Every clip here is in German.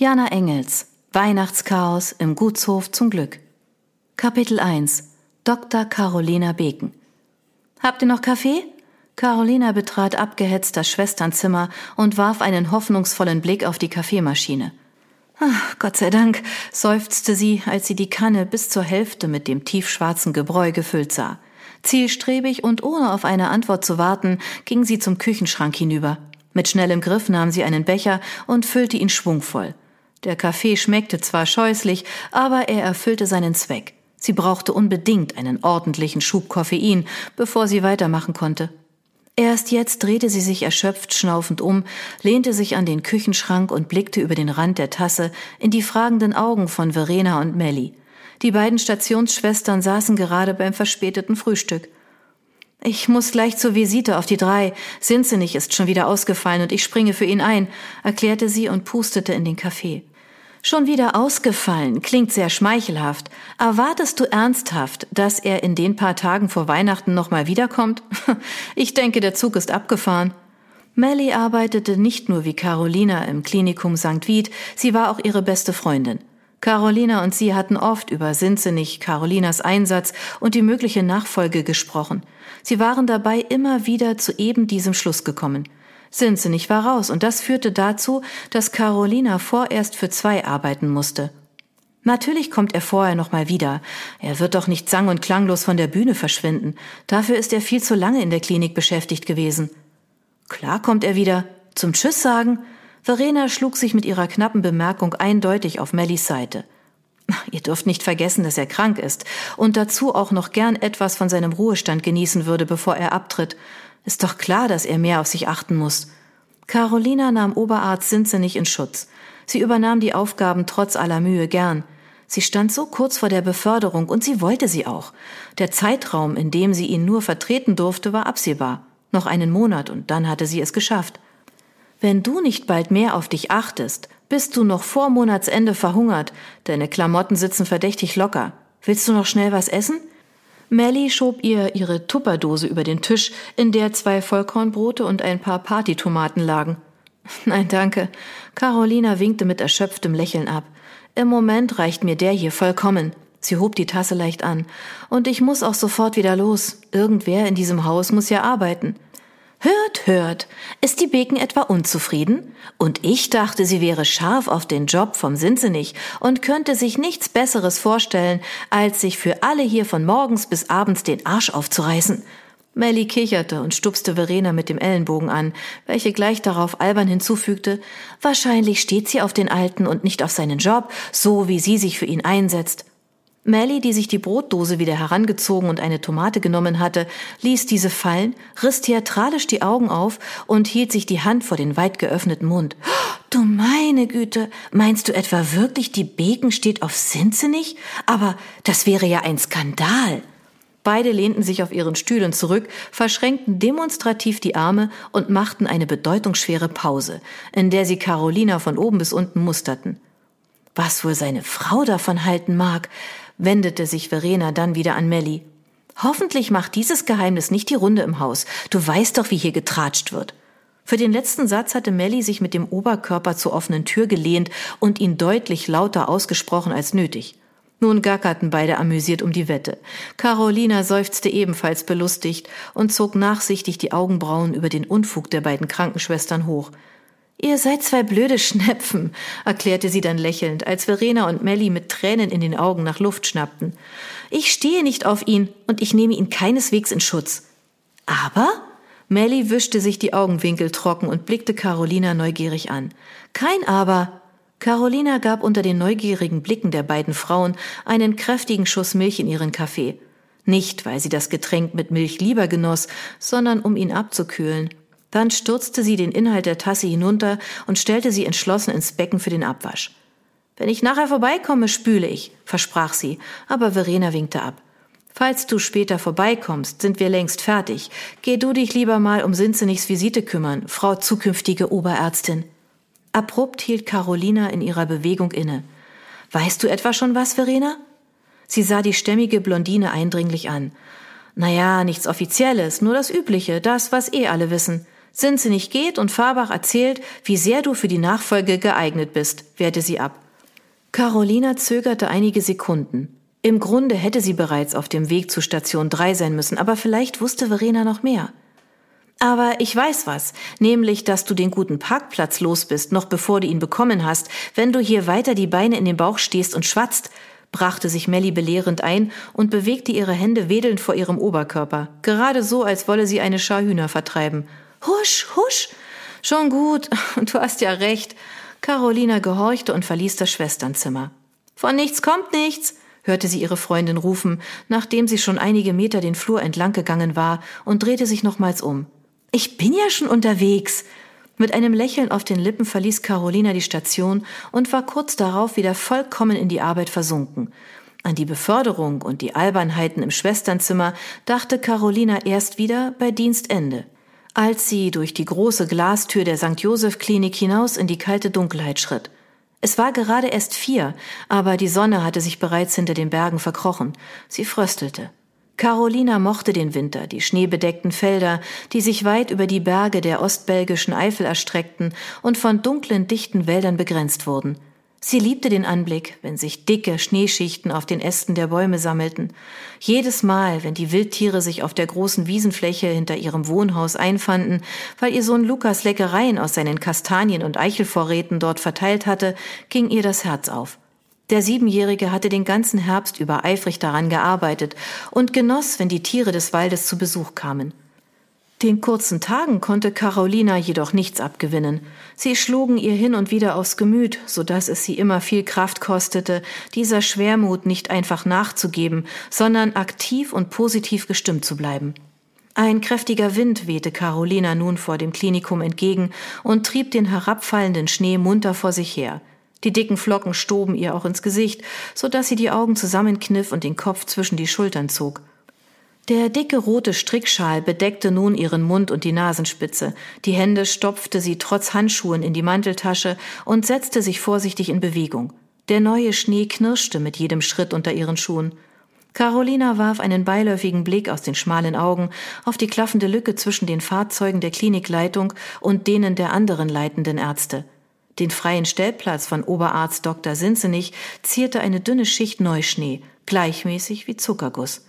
Jana Engels Weihnachtschaos im Gutshof zum Glück Kapitel 1 Dr. Carolina Beken Habt ihr noch Kaffee? Carolina betrat abgehetzt das Schwesternzimmer und warf einen hoffnungsvollen Blick auf die Kaffeemaschine. Ach, Gott sei Dank, seufzte sie, als sie die Kanne bis zur Hälfte mit dem tiefschwarzen Gebräu gefüllt sah. Zielstrebig und ohne auf eine Antwort zu warten, ging sie zum Küchenschrank hinüber. Mit schnellem Griff nahm sie einen Becher und füllte ihn schwungvoll. Der Kaffee schmeckte zwar scheußlich, aber er erfüllte seinen Zweck. Sie brauchte unbedingt einen ordentlichen Schub Koffein, bevor sie weitermachen konnte. Erst jetzt drehte sie sich erschöpft schnaufend um, lehnte sich an den Küchenschrank und blickte über den Rand der Tasse in die fragenden Augen von Verena und Melly. Die beiden Stationsschwestern saßen gerade beim verspäteten Frühstück. Ich muss gleich zur Visite auf die drei. Sinzenich ist schon wieder ausgefallen und ich springe für ihn ein, erklärte sie und pustete in den Kaffee. Schon wieder ausgefallen, klingt sehr schmeichelhaft. Erwartest du ernsthaft, dass er in den paar Tagen vor Weihnachten nochmal wiederkommt? Ich denke, der Zug ist abgefahren. Melly arbeitete nicht nur wie Carolina im Klinikum St. Vith, sie war auch ihre beste Freundin. Carolina und sie hatten oft über Sinzenich, Carolinas Einsatz und die mögliche Nachfolge gesprochen. Sie waren dabei immer wieder zu eben diesem Schluss gekommen. Sinzenich war raus und das führte dazu, dass Carolina vorerst für zwei arbeiten musste. Natürlich kommt er vorher noch mal wieder. Er wird doch nicht sang- und klanglos von der Bühne verschwinden. Dafür ist er viel zu lange in der Klinik beschäftigt gewesen. Klar kommt er wieder. Zum Tschüss sagen. Verena schlug sich mit ihrer knappen Bemerkung eindeutig auf Mellys Seite. Ihr dürft nicht vergessen, dass er krank ist und dazu auch noch gern etwas von seinem Ruhestand genießen würde, bevor er abtritt. Ist doch klar, dass er mehr auf sich achten muss. Carolina nahm Oberarzt Sinzenich in Schutz. Sie übernahm die Aufgaben trotz aller Mühe gern. Sie stand so kurz vor der Beförderung und sie wollte sie auch. Der Zeitraum, in dem sie ihn nur vertreten durfte, war absehbar. Noch einen Monat und dann hatte sie es geschafft. Wenn du nicht bald mehr auf dich achtest, bist du noch vor Monatsende verhungert. Deine Klamotten sitzen verdächtig locker. Willst du noch schnell was essen? Melly schob ihr ihre Tupperdose über den Tisch, in der zwei Vollkornbrote und ein paar Partytomaten lagen. Nein, danke. Carolina winkte mit erschöpftem Lächeln ab. Im Moment reicht mir der hier vollkommen. Sie hob die Tasse leicht an. Und ich muss auch sofort wieder los. Irgendwer in diesem Haus muss ja arbeiten. Hört, hört, ist die Beken etwa unzufrieden? Und ich dachte, sie wäre scharf auf den Job vom Sinzenich und könnte sich nichts Besseres vorstellen, als sich für alle hier von morgens bis abends den Arsch aufzureißen. Melly kicherte und stupste Verena mit dem Ellenbogen an, welche gleich darauf albern hinzufügte, wahrscheinlich steht sie auf den Alten und nicht auf seinen Job, so wie sie sich für ihn einsetzt. Melly, die sich die Brotdose wieder herangezogen und eine Tomate genommen hatte, ließ diese fallen, riss theatralisch die Augen auf und hielt sich die Hand vor den weit geöffneten Mund. Du meine Güte, meinst du etwa wirklich, die Beken steht auf Sinzenich? Aber das wäre ja ein Skandal. Beide lehnten sich auf ihren Stühlen zurück, verschränkten demonstrativ die Arme und machten eine bedeutungsschwere Pause, in der sie Carolina von oben bis unten musterten. Was wohl seine Frau davon halten mag, wendete sich Verena dann wieder an Melly. Hoffentlich macht dieses Geheimnis nicht die Runde im Haus. Du weißt doch, wie hier getratscht wird. Für den letzten Satz hatte Melly sich mit dem Oberkörper zur offenen Tür gelehnt und ihn deutlich lauter ausgesprochen als nötig. Nun gackerten beide amüsiert um die Wette. Carolina seufzte ebenfalls belustigt und zog nachsichtig die Augenbrauen über den Unfug der beiden Krankenschwestern hoch. Ihr seid zwei blöde Schnepfen, erklärte sie dann lächelnd, als Verena und Melly mit Tränen in den Augen nach Luft schnappten. Ich stehe nicht auf ihn und ich nehme ihn keineswegs in Schutz. Aber? Melly wischte sich die Augenwinkel trocken und blickte Carolina neugierig an. Kein Aber. Carolina gab unter den neugierigen Blicken der beiden Frauen einen kräftigen Schuss Milch in ihren Kaffee. Nicht, weil sie das Getränk mit Milch lieber genoss, sondern um ihn abzukühlen. Dann stürzte sie den Inhalt der Tasse hinunter und stellte sie entschlossen ins Becken für den Abwasch. Wenn ich nachher vorbeikomme, spüle ich, versprach sie, aber Verena winkte ab. Falls du später vorbeikommst, sind wir längst fertig. Geh du dich lieber mal um Sinzenichs Visite kümmern, Frau zukünftige Oberärztin. Abrupt hielt Carolina in ihrer Bewegung inne. Weißt du etwa schon was, Verena? Sie sah die stämmige Blondine eindringlich an. Naja, nichts Offizielles, nur das Übliche, das, was eh alle wissen. Nicht geht und Farbach erzählt, wie sehr du für die Nachfolge geeignet bist, wehrte sie ab. Carolina zögerte einige Sekunden. Im Grunde hätte sie bereits auf dem Weg zu Station 3 sein müssen, aber vielleicht wusste Verena noch mehr. Aber ich weiß was, nämlich, dass du den guten Parkplatz los bist, noch bevor du ihn bekommen hast, wenn du hier weiter die Beine in den Bauch stehst und schwatzt, brachte sich Melly belehrend ein und bewegte ihre Hände wedelnd vor ihrem Oberkörper, gerade so, als wolle sie eine Schar Hühner vertreiben. Husch, husch! Schon gut, du hast ja recht. Carolina gehorchte und verließ das Schwesternzimmer. Von nichts kommt nichts, hörte sie ihre Freundin rufen, nachdem sie schon einige Meter den Flur entlang gegangen war und drehte sich nochmals um. Ich bin ja schon unterwegs. Mit einem Lächeln auf den Lippen verließ Carolina die Station und war kurz darauf wieder vollkommen in die Arbeit versunken. An die Beförderung und die Albernheiten im Schwesternzimmer dachte Carolina erst wieder bei Dienstende, als sie durch die große Glastür der St. Joseph Klinik hinaus in die kalte Dunkelheit schritt. Es war gerade erst vier, aber die Sonne hatte sich bereits hinter den Bergen verkrochen. Sie fröstelte. Carolina mochte den Winter, die schneebedeckten Felder, die sich weit über die Berge der ostbelgischen Eifel erstreckten und von dunklen, dichten Wäldern begrenzt wurden. Sie liebte den Anblick, wenn sich dicke Schneeschichten auf den Ästen der Bäume sammelten. Jedes Mal, wenn die Wildtiere sich auf der großen Wiesenfläche hinter ihrem Wohnhaus einfanden, weil ihr Sohn Lukas Leckereien aus seinen Kastanien- und Eichelvorräten dort verteilt hatte, ging ihr das Herz auf. Der Siebenjährige hatte den ganzen Herbst über eifrig daran gearbeitet und genoss, wenn die Tiere des Waldes zu Besuch kamen. Den kurzen Tagen konnte Carolina jedoch nichts abgewinnen. Sie schlugen ihr hin und wieder aufs Gemüt, so dass es sie immer viel Kraft kostete, dieser Schwermut nicht einfach nachzugeben, sondern aktiv und positiv gestimmt zu bleiben. Ein kräftiger Wind wehte Carolina nun vor dem Klinikum entgegen und trieb den herabfallenden Schnee munter vor sich her. Die dicken Flocken stoben ihr auch ins Gesicht, so dass sie die Augen zusammenkniff und den Kopf zwischen die Schultern zog. Der dicke rote Strickschal bedeckte nun ihren Mund und die Nasenspitze. Die Hände stopfte sie trotz Handschuhen in die Manteltasche und setzte sich vorsichtig in Bewegung. Der neue Schnee knirschte mit jedem Schritt unter ihren Schuhen. Carolina warf einen beiläufigen Blick aus den schmalen Augen auf die klaffende Lücke zwischen den Fahrzeugen der Klinikleitung und denen der anderen leitenden Ärzte. Den freien Stellplatz von Oberarzt Dr. Sinzenich zierte eine dünne Schicht Neuschnee, gleichmäßig wie Zuckerguss.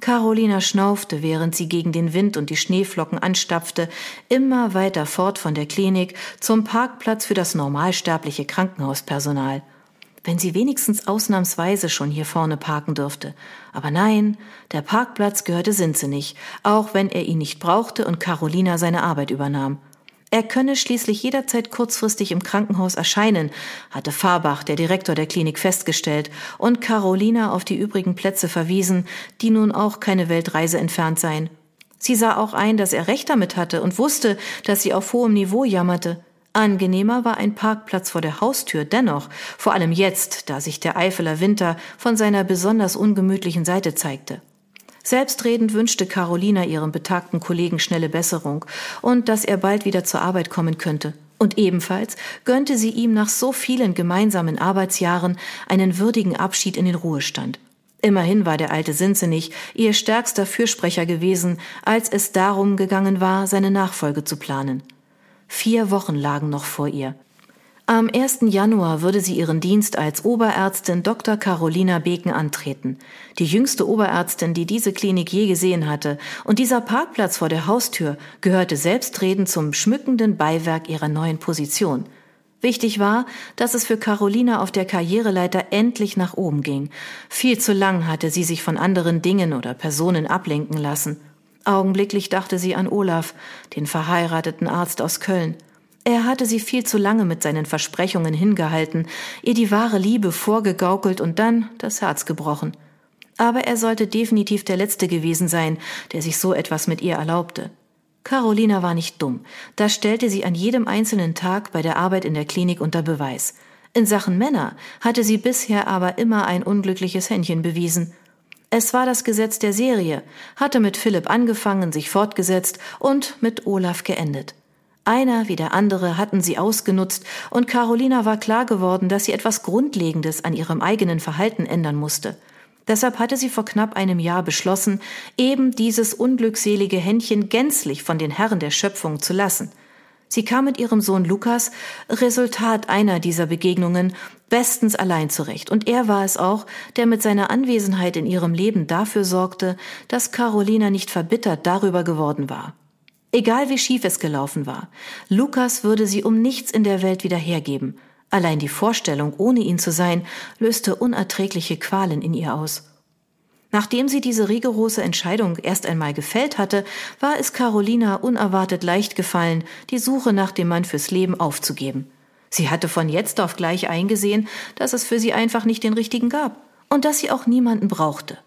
Carolina schnaufte, während sie gegen den Wind und die Schneeflocken anstapfte, immer weiter fort von der Klinik zum Parkplatz für das normalsterbliche Krankenhauspersonal. Wenn sie wenigstens ausnahmsweise schon hier vorne parken dürfte. Aber nein, der Parkplatz gehörte Sinzenich, auch wenn er ihn nicht brauchte und Carolina seine Arbeit übernahm. Er könne schließlich jederzeit kurzfristig im Krankenhaus erscheinen, hatte Farbach, der Direktor der Klinik, festgestellt und Carolina auf die übrigen Plätze verwiesen, die nun auch keine Weltreise entfernt seien. Sie sah auch ein, dass er recht damit hatte und wusste, dass sie auf hohem Niveau jammerte. Angenehmer war ein Parkplatz vor der Haustür dennoch, vor allem jetzt, da sich der Eifeler Winter von seiner besonders ungemütlichen Seite zeigte. Selbstredend wünschte Carolina ihrem betagten Kollegen schnelle Besserung und dass er bald wieder zur Arbeit kommen könnte. Und ebenfalls gönnte sie ihm nach so vielen gemeinsamen Arbeitsjahren einen würdigen Abschied in den Ruhestand. Immerhin war der alte Sinzenich ihr stärkster Fürsprecher gewesen, als es darum gegangen war, seine Nachfolge zu planen. Vier Wochen lagen noch vor ihr. Am 1. Januar würde sie ihren Dienst als Oberärztin Dr. Carolina Beken antreten, die jüngste Oberärztin, die diese Klinik je gesehen hatte, und dieser Parkplatz vor der Haustür gehörte selbstredend zum schmückenden Beiwerk ihrer neuen Position. Wichtig war, dass es für Carolina auf der Karriereleiter endlich nach oben ging. Viel zu lang hatte sie sich von anderen Dingen oder Personen ablenken lassen. Augenblicklich dachte sie an Olaf, den verheirateten Arzt aus Köln. Er hatte sie viel zu lange mit seinen Versprechungen hingehalten, ihr die wahre Liebe vorgegaukelt und dann das Herz gebrochen. Aber er sollte definitiv der Letzte gewesen sein, der sich so etwas mit ihr erlaubte. Carolina war nicht dumm. Das stellte sie an jedem einzelnen Tag bei der Arbeit in der Klinik unter Beweis. In Sachen Männer hatte sie bisher aber immer ein unglückliches Händchen bewiesen. Es war das Gesetz der Serie, hatte mit Philipp angefangen, sich fortgesetzt und mit Olaf geendet. Einer wie der andere hatten sie ausgenutzt, und Carolina war klar geworden, dass sie etwas Grundlegendes an ihrem eigenen Verhalten ändern musste. Deshalb hatte sie vor knapp einem Jahr beschlossen, eben dieses unglückselige Händchen gänzlich von den Herren der Schöpfung zu lassen. Sie kam mit ihrem Sohn Lukas, Resultat einer dieser Begegnungen, bestens allein zurecht, und er war es auch, der mit seiner Anwesenheit in ihrem Leben dafür sorgte, dass Carolina nicht verbittert darüber geworden war. Egal wie schief es gelaufen war, Lukas würde sie um nichts in der Welt wieder hergeben, Allein die Vorstellung, ohne ihn zu sein, löste unerträgliche Qualen in ihr aus. Nachdem sie diese rigorose Entscheidung erst einmal gefällt hatte, war es Carolina unerwartet leicht gefallen, die Suche nach dem Mann fürs Leben aufzugeben. Sie hatte von jetzt auf gleich eingesehen, dass es für sie einfach nicht den richtigen gab und dass sie auch niemanden brauchte.